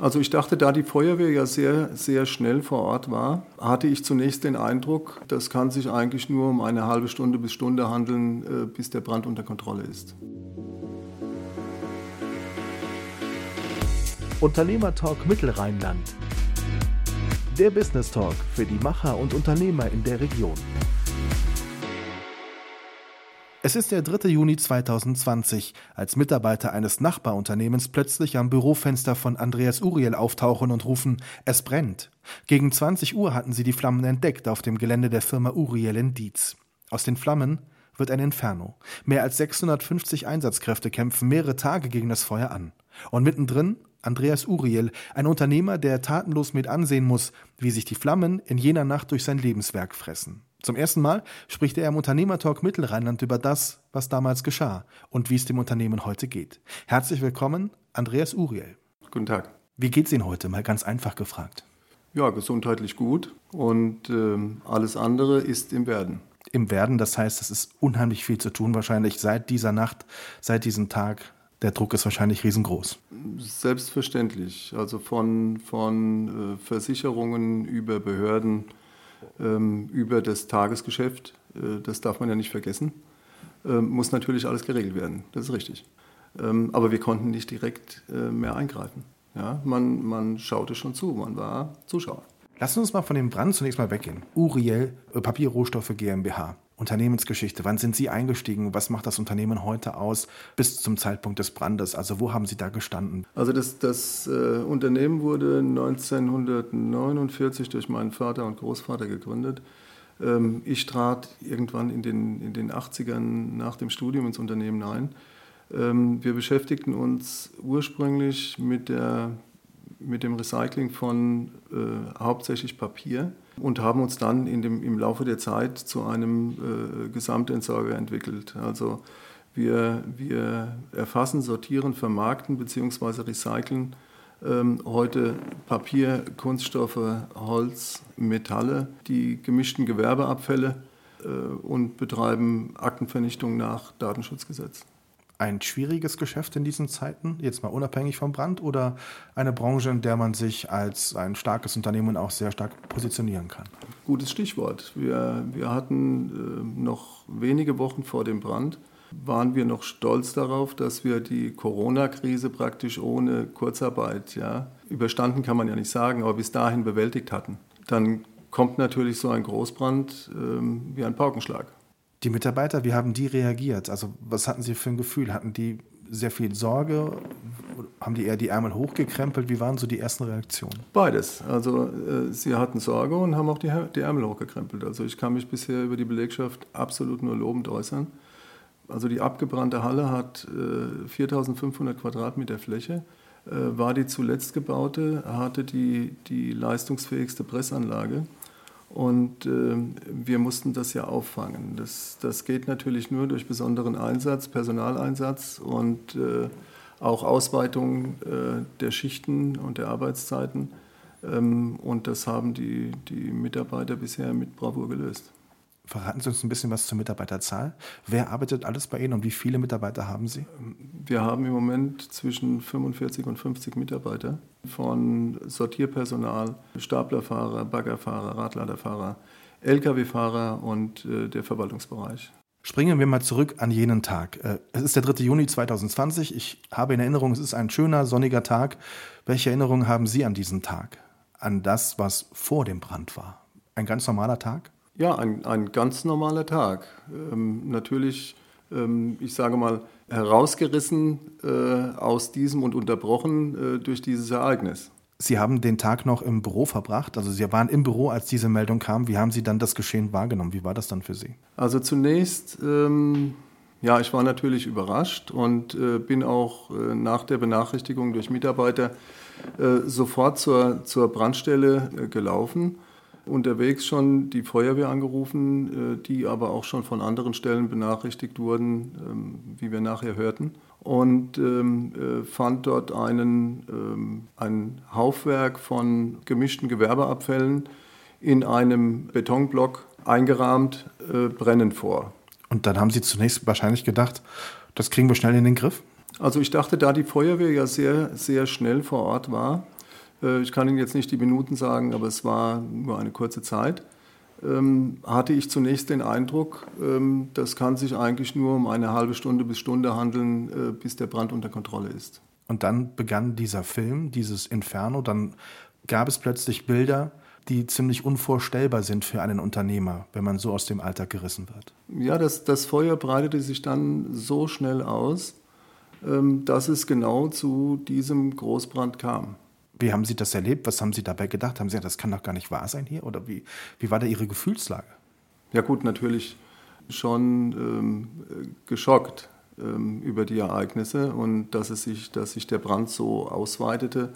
Also ich dachte, da die Feuerwehr ja sehr, sehr schnell vor Ort war, hatte ich zunächst den Eindruck, das kann sich eigentlich nur um eine halbe Stunde bis Stunde handeln, äh, bis der Brand unter Kontrolle ist. Unternehmertalk Mittelrheinland. Der Business Talk für die Macher und Unternehmer in der Region. Es ist der 3. Juni 2020, als Mitarbeiter eines Nachbarunternehmens plötzlich am Bürofenster von Andreas Uriel auftauchen und rufen, es brennt. Gegen 20 Uhr hatten sie die Flammen entdeckt auf dem Gelände der Firma Uriel in Dietz. Aus den Flammen wird ein Inferno. Mehr als 650 Einsatzkräfte kämpfen mehrere Tage gegen das Feuer an. Und mittendrin Andreas Uriel, ein Unternehmer, der tatenlos mit ansehen muss, wie sich die Flammen in jener Nacht durch sein Lebenswerk fressen. Zum ersten Mal spricht er im Unternehmertalk Mittelrheinland über das, was damals geschah und wie es dem Unternehmen heute geht. Herzlich willkommen, Andreas Uriel. Guten Tag. Wie geht's Ihnen heute? Mal ganz einfach gefragt. Ja, gesundheitlich gut und äh, alles andere ist im Werden. Im Werden, das heißt, es ist unheimlich viel zu tun wahrscheinlich seit dieser Nacht, seit diesem Tag. Der Druck ist wahrscheinlich riesengroß. Selbstverständlich. Also von, von äh, Versicherungen über Behörden ähm, über das Tagesgeschäft, äh, das darf man ja nicht vergessen, ähm, muss natürlich alles geregelt werden. Das ist richtig. Ähm, aber wir konnten nicht direkt äh, mehr eingreifen. Ja, man, man schaute schon zu, man war Zuschauer. Lassen uns mal von dem Brand zunächst mal weggehen. Uriel äh, Papierrohstoffe GmbH. Unternehmensgeschichte. Wann sind Sie eingestiegen? Was macht das Unternehmen heute aus bis zum Zeitpunkt des Brandes? Also wo haben Sie da gestanden? Also das, das äh, Unternehmen wurde 1949 durch meinen Vater und Großvater gegründet. Ähm, ich trat irgendwann in den, in den 80ern nach dem Studium ins Unternehmen ein. Ähm, wir beschäftigten uns ursprünglich mit, der, mit dem Recycling von äh, hauptsächlich Papier und haben uns dann in dem, im Laufe der Zeit zu einem äh, Gesamtentsorger entwickelt. Also wir, wir erfassen, sortieren, vermarkten bzw. recyceln ähm, heute Papier, Kunststoffe, Holz, Metalle, die gemischten Gewerbeabfälle äh, und betreiben Aktenvernichtung nach Datenschutzgesetz ein schwieriges Geschäft in diesen Zeiten, jetzt mal unabhängig vom Brand, oder eine Branche, in der man sich als ein starkes Unternehmen auch sehr stark positionieren kann? Gutes Stichwort. Wir, wir hatten äh, noch wenige Wochen vor dem Brand, waren wir noch stolz darauf, dass wir die Corona-Krise praktisch ohne Kurzarbeit, ja, überstanden kann man ja nicht sagen, aber bis dahin bewältigt hatten. Dann kommt natürlich so ein Großbrand ähm, wie ein Paukenschlag. Die Mitarbeiter, wie haben die reagiert? Also was hatten sie für ein Gefühl? Hatten die sehr viel Sorge? Haben die eher die Ärmel hochgekrempelt? Wie waren so die ersten Reaktionen? Beides. Also äh, sie hatten Sorge und haben auch die, die Ärmel hochgekrempelt. Also ich kann mich bisher über die Belegschaft absolut nur lobend äußern. Also die abgebrannte Halle hat äh, 4500 Quadratmeter Fläche, äh, war die zuletzt gebaute, hatte die, die leistungsfähigste Pressanlage und äh, wir mussten das ja auffangen. Das, das geht natürlich nur durch besonderen Einsatz, Personaleinsatz und äh, auch Ausweitung äh, der Schichten und der Arbeitszeiten. Ähm, und das haben die, die Mitarbeiter bisher mit Bravour gelöst. Verraten Sie uns ein bisschen was zur Mitarbeiterzahl. Wer arbeitet alles bei Ihnen und wie viele Mitarbeiter haben Sie? Wir haben im Moment zwischen 45 und 50 Mitarbeiter von Sortierpersonal, Staplerfahrer, Baggerfahrer, Radladerfahrer, Lkw-Fahrer und äh, der Verwaltungsbereich. Springen wir mal zurück an jenen Tag. Äh, es ist der 3. Juni 2020. Ich habe in Erinnerung, es ist ein schöner, sonniger Tag. Welche Erinnerungen haben Sie an diesen Tag? An das, was vor dem Brand war? Ein ganz normaler Tag? Ja, ein, ein ganz normaler Tag. Ähm, natürlich, ähm, ich sage mal, herausgerissen äh, aus diesem und unterbrochen äh, durch dieses Ereignis. Sie haben den Tag noch im Büro verbracht, also Sie waren im Büro, als diese Meldung kam. Wie haben Sie dann das Geschehen wahrgenommen? Wie war das dann für Sie? Also zunächst, ähm, ja, ich war natürlich überrascht und äh, bin auch äh, nach der Benachrichtigung durch Mitarbeiter äh, sofort zur, zur Brandstelle äh, gelaufen unterwegs schon die Feuerwehr angerufen, äh, die aber auch schon von anderen Stellen benachrichtigt wurden, ähm, wie wir nachher hörten. Und ähm, äh, fand dort einen, ähm, ein Haufwerk von gemischten Gewerbeabfällen in einem Betonblock eingerahmt äh, brennen vor. Und dann haben Sie zunächst wahrscheinlich gedacht, das kriegen wir schnell in den Griff? Also ich dachte, da die Feuerwehr ja sehr, sehr schnell vor Ort war, ich kann Ihnen jetzt nicht die Minuten sagen, aber es war nur eine kurze Zeit. Ähm, hatte ich zunächst den Eindruck, ähm, das kann sich eigentlich nur um eine halbe Stunde bis Stunde handeln, äh, bis der Brand unter Kontrolle ist. Und dann begann dieser Film, dieses Inferno, dann gab es plötzlich Bilder, die ziemlich unvorstellbar sind für einen Unternehmer, wenn man so aus dem Alltag gerissen wird. Ja, das, das Feuer breitete sich dann so schnell aus, ähm, dass es genau zu diesem Großbrand kam. Wie haben Sie das erlebt? Was haben Sie dabei gedacht? Haben Sie gesagt, das kann doch gar nicht wahr sein hier? Oder wie, wie war da Ihre Gefühlslage? Ja gut, natürlich schon ähm, geschockt ähm, über die Ereignisse und dass, es sich, dass sich der Brand so ausweitete.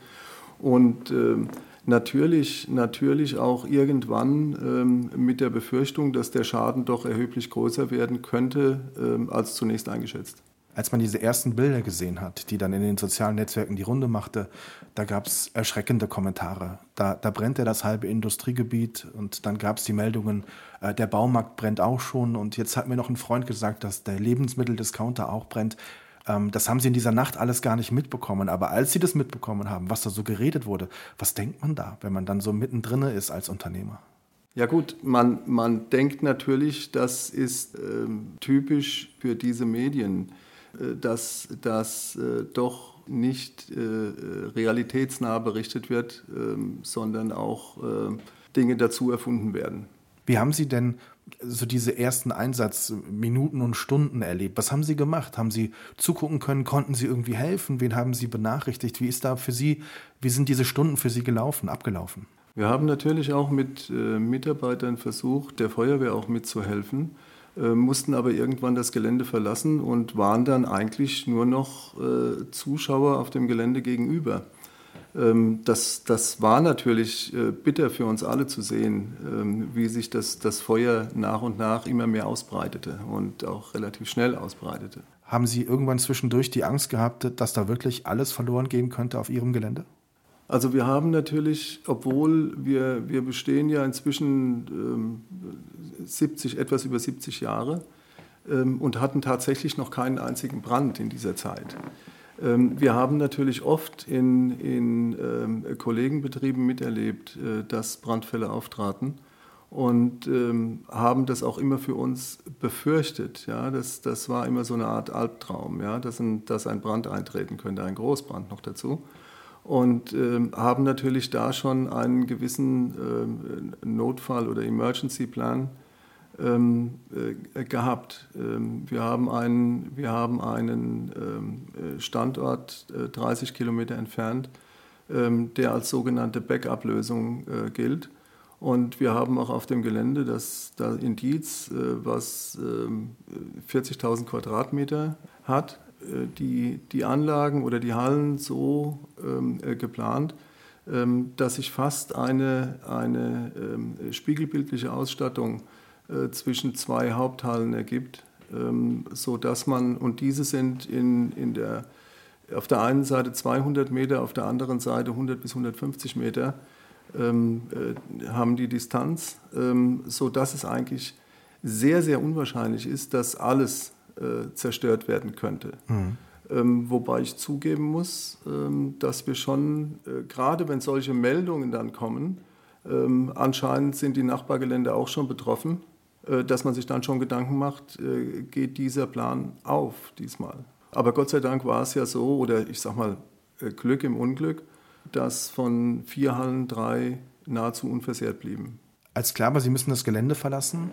Und ähm, natürlich, natürlich auch irgendwann ähm, mit der Befürchtung, dass der Schaden doch erheblich größer werden könnte ähm, als zunächst eingeschätzt. Als man diese ersten Bilder gesehen hat, die dann in den sozialen Netzwerken die Runde machte, da gab es erschreckende Kommentare. Da, da brennt ja das halbe Industriegebiet und dann gab es die Meldungen, äh, der Baumarkt brennt auch schon und jetzt hat mir noch ein Freund gesagt, dass der Lebensmitteldiscounter auch brennt. Ähm, das haben sie in dieser Nacht alles gar nicht mitbekommen. Aber als sie das mitbekommen haben, was da so geredet wurde, was denkt man da, wenn man dann so mittendrin ist als Unternehmer? Ja gut, man, man denkt natürlich, das ist ähm, typisch für diese Medien, dass das äh, doch nicht äh, realitätsnah berichtet wird, äh, sondern auch äh, Dinge dazu erfunden werden. Wie haben Sie denn so diese ersten Einsatzminuten und Stunden erlebt? Was haben Sie gemacht? Haben Sie zugucken können? Konnten Sie irgendwie helfen? Wen haben Sie benachrichtigt? Wie ist da für Sie, wie sind diese Stunden für Sie gelaufen, abgelaufen? Wir haben natürlich auch mit äh, Mitarbeitern versucht, der Feuerwehr auch mitzuhelfen, äh, mussten aber irgendwann das Gelände verlassen und waren dann eigentlich nur noch äh, Zuschauer auf dem Gelände gegenüber. Ähm, das, das war natürlich äh, bitter für uns alle zu sehen, ähm, wie sich das, das Feuer nach und nach immer mehr ausbreitete und auch relativ schnell ausbreitete. Haben Sie irgendwann zwischendurch die Angst gehabt, dass da wirklich alles verloren gehen könnte auf Ihrem Gelände? Also wir haben natürlich, obwohl wir, wir bestehen ja inzwischen ähm, 70, etwas über 70 Jahre ähm, und hatten tatsächlich noch keinen einzigen Brand in dieser Zeit. Ähm, wir haben natürlich oft in, in ähm, Kollegenbetrieben miterlebt, äh, dass Brandfälle auftraten und ähm, haben das auch immer für uns befürchtet. Ja? Das, das war immer so eine Art Albtraum, ja? dass, ein, dass ein Brand eintreten könnte, ein Großbrand noch dazu. Und ähm, haben natürlich da schon einen gewissen ähm, Notfall- oder Emergency-Plan ähm, äh, gehabt. Ähm, wir, haben einen, wir haben einen ähm, Standort äh, 30 Kilometer entfernt, ähm, der als sogenannte Backup-Lösung äh, gilt. Und wir haben auch auf dem Gelände das, das Indiz, äh, was 40.000 ähm, Quadratmeter hat, äh, die, die Anlagen oder die Hallen so ähm, äh, geplant, dass sich fast eine, eine spiegelbildliche Ausstattung äh, zwischen zwei Haupthallen ergibt, ähm, so dass man, und diese sind in, in der, auf der einen Seite 200 Meter, auf der anderen Seite 100 bis 150 Meter, ähm, äh, haben die Distanz, ähm, so dass es eigentlich sehr, sehr unwahrscheinlich ist, dass alles äh, zerstört werden könnte. Mhm. Ähm, wobei ich zugeben muss, ähm, dass wir schon, äh, gerade wenn solche Meldungen dann kommen, ähm, anscheinend sind die Nachbargelände auch schon betroffen äh, dass man sich dann schon Gedanken macht, äh, geht dieser Plan auf diesmal. Aber Gott sei Dank war es ja so, oder ich sag mal äh, Glück im Unglück, dass von vier Hallen drei nahezu unversehrt blieben. Als klar war, Sie müssen das Gelände verlassen,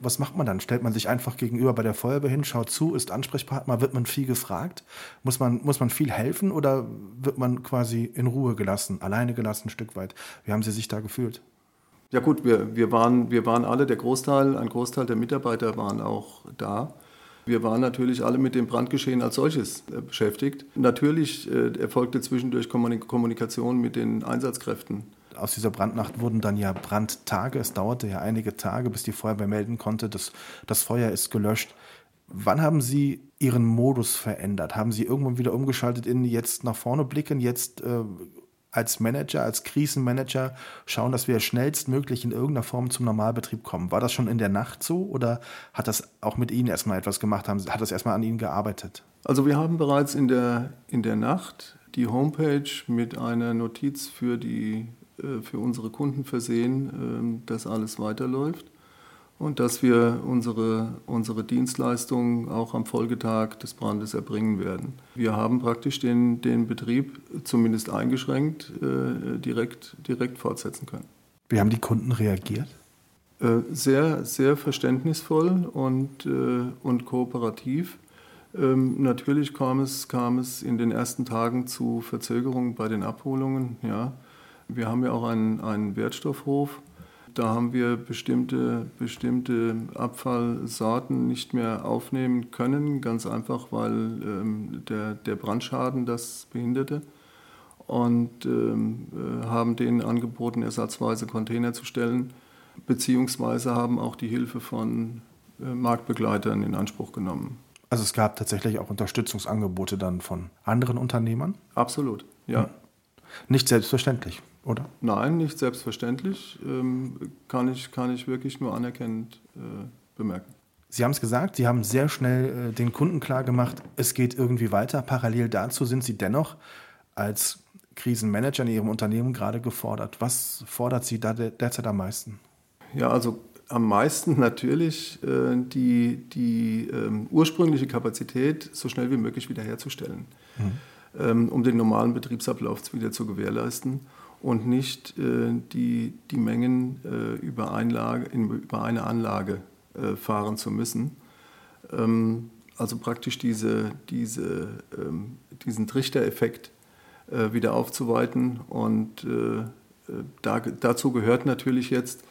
was macht man dann? Stellt man sich einfach gegenüber bei der Feuerwehr hin, schaut zu, ist Ansprechpartner, wird man viel gefragt? Muss man, muss man viel helfen oder wird man quasi in Ruhe gelassen, alleine gelassen ein Stück weit? Wie haben Sie sich da gefühlt? Ja gut, wir, wir, waren, wir waren alle, der Großteil, ein Großteil der Mitarbeiter waren auch da. Wir waren natürlich alle mit dem Brandgeschehen als solches äh, beschäftigt. Natürlich äh, erfolgte zwischendurch Kommunikation mit den Einsatzkräften. Aus dieser Brandnacht wurden dann ja Brandtage. Es dauerte ja einige Tage, bis die Feuerwehr melden konnte, dass das Feuer ist gelöscht. Wann haben Sie Ihren Modus verändert? Haben Sie irgendwann wieder umgeschaltet in jetzt nach vorne blicken, jetzt äh, als Manager, als Krisenmanager schauen, dass wir schnellstmöglich in irgendeiner Form zum Normalbetrieb kommen. War das schon in der Nacht so oder hat das auch mit Ihnen erstmal etwas gemacht? Hat das erstmal an Ihnen gearbeitet? Also wir haben bereits in der, in der Nacht die Homepage mit einer Notiz für, die, für unsere Kunden versehen, ähm, dass alles weiterläuft und dass wir unsere, unsere Dienstleistungen auch am Folgetag des Brandes erbringen werden. Wir haben praktisch den, den Betrieb zumindest eingeschränkt äh, direkt, direkt fortsetzen können. Wie haben die Kunden reagiert? Äh, sehr, sehr verständnisvoll und, äh, und kooperativ. Ähm, natürlich kam es, kam es in den ersten Tagen zu Verzögerungen bei den Abholungen. Ja. Wir haben ja auch einen, einen Wertstoffhof. Da haben wir bestimmte, bestimmte Abfallsorten nicht mehr aufnehmen können, ganz einfach, weil ähm, der, der Brandschaden das behinderte. Und ähm, äh, haben denen angeboten, ersatzweise Container zu stellen beziehungsweise haben auch die Hilfe von äh, Marktbegleitern in Anspruch genommen. Also es gab tatsächlich auch Unterstützungsangebote dann von anderen Unternehmern? Absolut, ja. Hm. Nicht selbstverständlich, oder? Nein, nicht selbstverständlich. Ähm, kann, ich, kann ich wirklich nur anerkennend äh, bemerken. Sie haben es gesagt, Sie haben sehr schnell äh, den Kunden klargemacht, es geht irgendwie weiter. Parallel dazu sind Sie dennoch als Krisenmanager in Ihrem Unternehmen gerade gefordert. Was fordert Sie da derzeit am meisten? Ja, also am meisten natürlich äh, die, die ähm, ursprüngliche Kapazität so schnell wie möglich wiederherzustellen, mhm. um den normalen Betriebsablauf wieder zu gewährleisten und nicht äh, die, die Mengen äh, über, Einlage, in, über eine Anlage äh, fahren zu müssen. Ähm, also praktisch diese, diese, ähm, diesen Trichtereffekt wieder aufzuweiten. Und da, dazu gehört natürlich jetzt,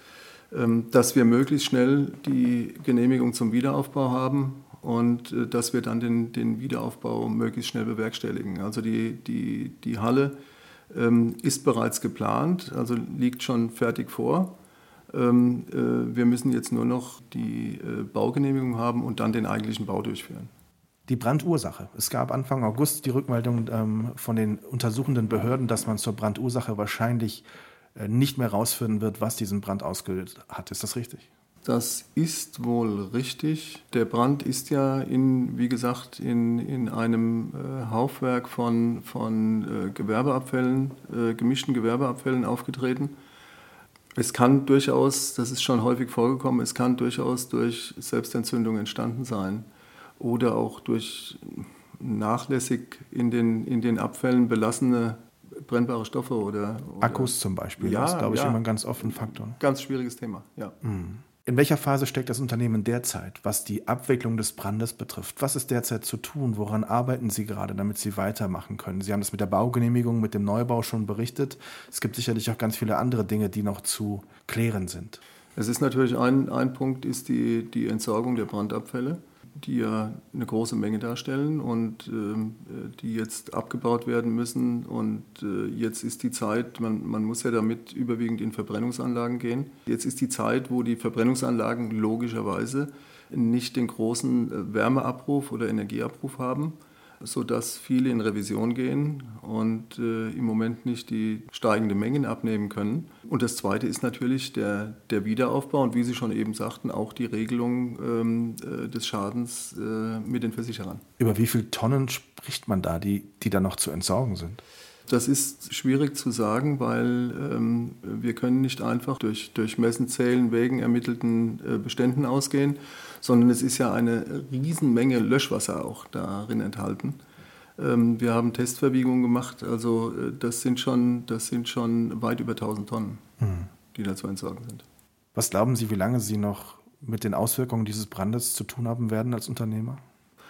ähm, dass wir möglichst schnell die Genehmigung zum Wiederaufbau haben und dass wir dann den, den Wiederaufbau möglichst schnell bewerkstelligen. Also die, die, die Halle ist bereits geplant, also liegt schon fertig vor. Ähm, äh, wir müssen jetzt nur noch die äh, Baugenehmigung haben und dann den eigentlichen Bau durchführen. Die Brandursache. Es gab Anfang August die Rückmeldung ähm, von den untersuchenden Behörden, dass man zur Brandursache wahrscheinlich äh, nicht mehr herausfinden wird, was diesen Brand ausgelöst hat. Ist das richtig? Das ist wohl richtig. Der Brand ist ja in, wie gesagt, in, in einem äh, Haufwerk von, von äh, Gewerbeabfällen, äh, gemischten Gewerbeabfällen aufgetreten. Es kann durchaus, das ist schon häufig vorgekommen, es kann durchaus durch Selbstentzündung entstanden sein oder auch durch nachlässig in den, in den Abfällen belassene brennbare Stoffe oder, oder Akkus zum Beispiel. Ja, das ist, glaube ich, ja. immer ein ganz offener Faktor. Ganz schwieriges Thema, ja. Mhm. In welcher Phase steckt das Unternehmen derzeit, was die Abwicklung des Brandes betrifft? Was ist derzeit zu tun? Woran arbeiten Sie gerade, damit Sie weitermachen können? Sie haben das mit der Baugenehmigung, mit dem Neubau schon berichtet. Es gibt sicherlich auch ganz viele andere Dinge, die noch zu klären sind. Es ist natürlich ein, ein Punkt, ist die, die Entsorgung der Brandabfälle die ja eine große Menge darstellen und ähm, die jetzt abgebaut werden müssen. Und äh, jetzt ist die Zeit, man, man muss ja damit überwiegend in Verbrennungsanlagen gehen. Jetzt ist die Zeit, wo die Verbrennungsanlagen logischerweise nicht den großen äh, Wärmeabruf oder Energieabruf haben sodass viele in Revision gehen und äh, im Moment nicht die steigenden Mengen abnehmen können. Und das Zweite ist natürlich der, der Wiederaufbau und wie Sie schon eben sagten, auch die Regelung ähm, äh, des Schadens äh, mit den Versicherern. Über wie viele Tonnen spricht man da, die, die da noch zu entsorgen sind? Das ist schwierig zu sagen, weil ähm, wir können nicht einfach durch, durch Messen, Zählen, Wägen ermittelten äh, Beständen ausgehen, sondern es ist ja eine Riesenmenge Löschwasser auch darin enthalten. Ähm, wir haben Testverwiegungen gemacht, also äh, das, sind schon, das sind schon weit über 1000 Tonnen, mhm. die da zu entsorgen sind. Was glauben Sie, wie lange Sie noch mit den Auswirkungen dieses Brandes zu tun haben werden als Unternehmer?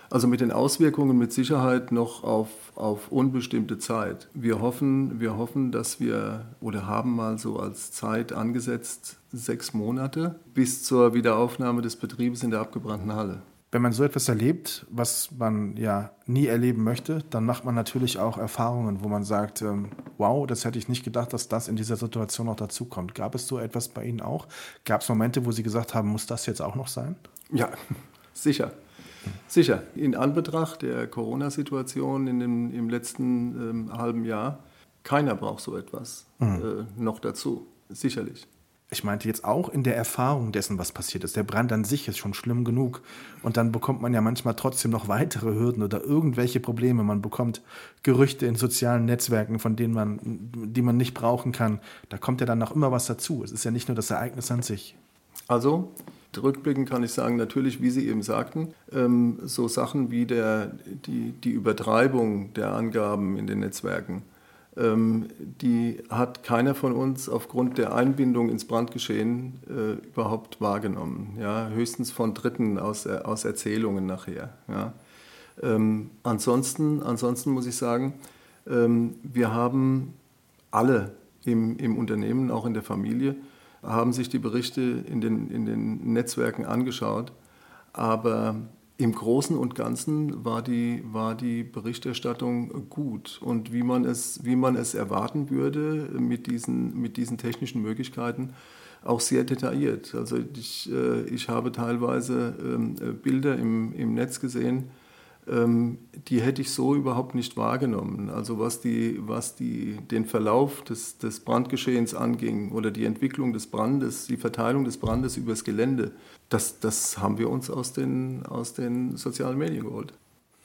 Also mit den Auswirkungen mit Sicherheit noch auf, auf unbestimmte Zeit. Wir hoffen, wir hoffen, dass wir oder haben mal so als Zeit angesetzt sechs Monate bis zur Wiederaufnahme des Betriebes in der abgebrannten Halle. Wenn man so etwas erlebt, was man ja nie erleben möchte, dann macht man natürlich auch Erfahrungen, wo man sagt, ähm, wow, das hätte ich nicht gedacht, dass das in dieser Situation noch dazukommt. Gab es so etwas bei Ihnen auch? Gab es Momente, wo Sie gesagt haben, muss das jetzt auch noch sein? Ja, sicher. Sicher, in Anbetracht der Corona-Situation im letzten ähm, halben Jahr, keiner braucht so etwas mhm. äh, noch dazu, sicherlich. Ich meinte jetzt auch in der Erfahrung dessen, was passiert ist. Der Brand an sich ist schon schlimm genug. Und dann bekommt man ja manchmal trotzdem noch weitere Hürden oder irgendwelche Probleme. Man bekommt Gerüchte in sozialen Netzwerken, von denen man, die man nicht brauchen kann. Da kommt ja dann noch immer was dazu. Es ist ja nicht nur das Ereignis an sich. Also, rückblickend kann ich sagen, natürlich, wie Sie eben sagten, ähm, so Sachen wie der, die, die Übertreibung der Angaben in den Netzwerken ähm, die hat keiner von uns aufgrund der Einbindung ins Brandgeschehen äh, überhaupt wahrgenommen. Ja? Höchstens von Dritten aus, äh, aus Erzählungen nachher. Ja? Ähm, ansonsten, ansonsten muss ich sagen, wir haben alle im, im Unternehmen, auch in der Familie, haben sich die Berichte in den, in den Netzwerken angeschaut. Aber im Großen und Ganzen war die, war die Berichterstattung gut und wie man, es, wie man es erwarten würde mit diesen, mit diesen technischen Möglichkeiten auch sehr detailliert. Also ich, äh, ich habe teilweise ähm, Bilder im, im Netz gesehen, die hätte ich so überhaupt nicht wahrgenommen. Also was, die, was die, den Verlauf des, des Brandgeschehens anging oder die Entwicklung des Brandes, die Verteilung des Brandes übers Gelände, das, das haben wir uns aus den, aus den sozialen Medien geholt.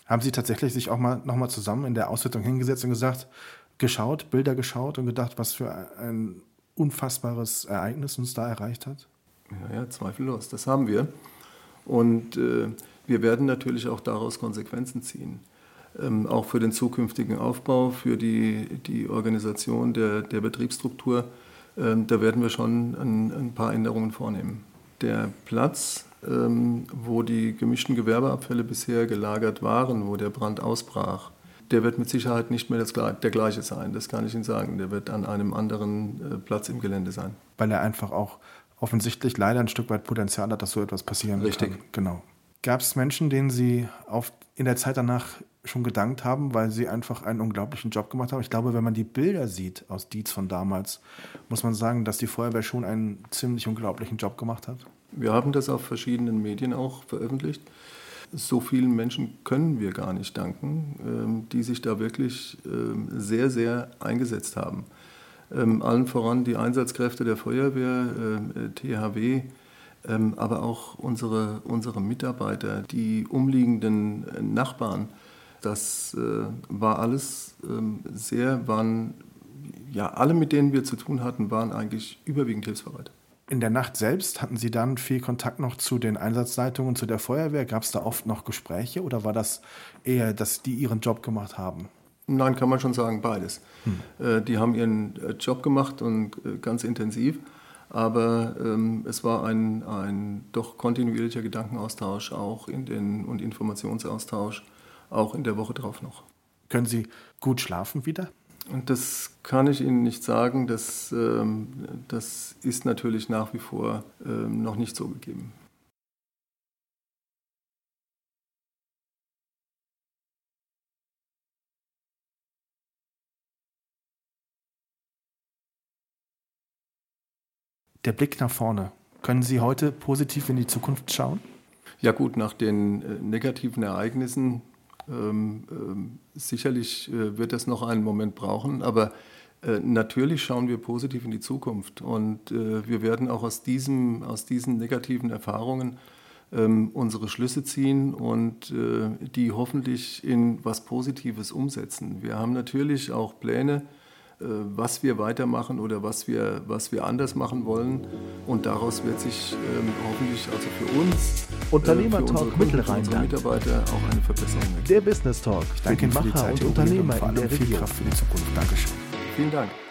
Haben Sie tatsächlich sich auch mal nochmal zusammen in der Auswertung hingesetzt und gesagt, geschaut, Bilder geschaut und gedacht, was für ein unfassbares Ereignis uns da erreicht hat? Ja, ja, zweifellos, das haben wir. Und äh, wir werden natürlich auch daraus Konsequenzen ziehen. Ähm, auch für den zukünftigen Aufbau, für die, die Organisation der, der Betriebsstruktur, ähm, da werden wir schon ein, ein, paar Änderungen vornehmen. Der Platz, ähm, wo die gemischten Gewerbeabfälle bisher gelagert waren, wo der Brand ausbrach, der wird mit Sicherheit nicht mehr das, der gleiche sein, das kann ich Ihnen sagen. Der wird an einem anderen äh, Platz im Gelände sein. Weil er einfach auch offensichtlich leider ein Stück weit Potenzial hat, dass so etwas passieren Richtig. kann. Richtig. Genau. Gab es Menschen, denen Sie auf, in der Zeit danach schon gedankt haben, weil sie einfach einen unglaublichen Job gemacht haben? Ich glaube, wenn man die Bilder sieht aus Dietz von damals, muss man sagen, dass die Feuerwehr schon einen ziemlich unglaublichen Job gemacht hat. Wir haben das auf verschiedenen Medien auch veröffentlicht. So vielen Menschen können wir gar nicht danken, ähm, die sich da wirklich ähm, sehr, sehr eingesetzt haben. Ähm, allen voran die Einsatzkräfte der Feuerwehr, äh, THW, aber auch unsere, unsere Mitarbeiter, die umliegenden äh, Nachbarn. Das äh, war alles ähm, sehr, waren, ja, alle, mit denen wir zu tun hatten, waren eigentlich überwiegend hilfsbereit. In der Nacht selbst hatten Sie dann viel Kontakt noch zu den Einsatzleitungen, zu der Feuerwehr? Gab es da oft noch Gespräche oder war das eher, dass die ihren Job gemacht haben? Nein, kann man schon sagen, beides. Hm. Äh, die haben ihren Job gemacht und ganz intensiv. Aber ähm, es war ein, ein doch kontinuierlicher Gedankenaustausch auch in den, und Informationsaustausch auch in der Woche drauf noch. Können Sie gut schlafen wieder? Und das kann ich Ihnen nicht sagen. Das, ähm, das ist natürlich nach wie vor ähm, noch nicht so gegeben. Der Blick nach vorne. Können Sie heute positiv in die Zukunft schauen? Ja gut, nach den äh, negativen Ereignissen ähm, ähm, sicherlich äh, wird das noch einen Moment brauchen, aber äh, natürlich schauen wir positiv in die Zukunft und äh, wir werden auch aus, diesem, aus diesen negativen Erfahrungen ähm, unsere Schlüsse ziehen und äh, die hoffentlich in was Positives umsetzen. Wir haben natürlich auch Pläne, was wir weitermachen oder was wir, was wir anders machen wollen. Und daraus wird sich ähm, hoffentlich also für uns, Unternehmertalk äh, Mittelrheinland, Mitarbeiter auch eine Verbesserung. Der Business Talk. Ich danke für die Macher und Unternehmer und in der Region. Kraft für die Zukunft. Dankeschön. Vielen Dank.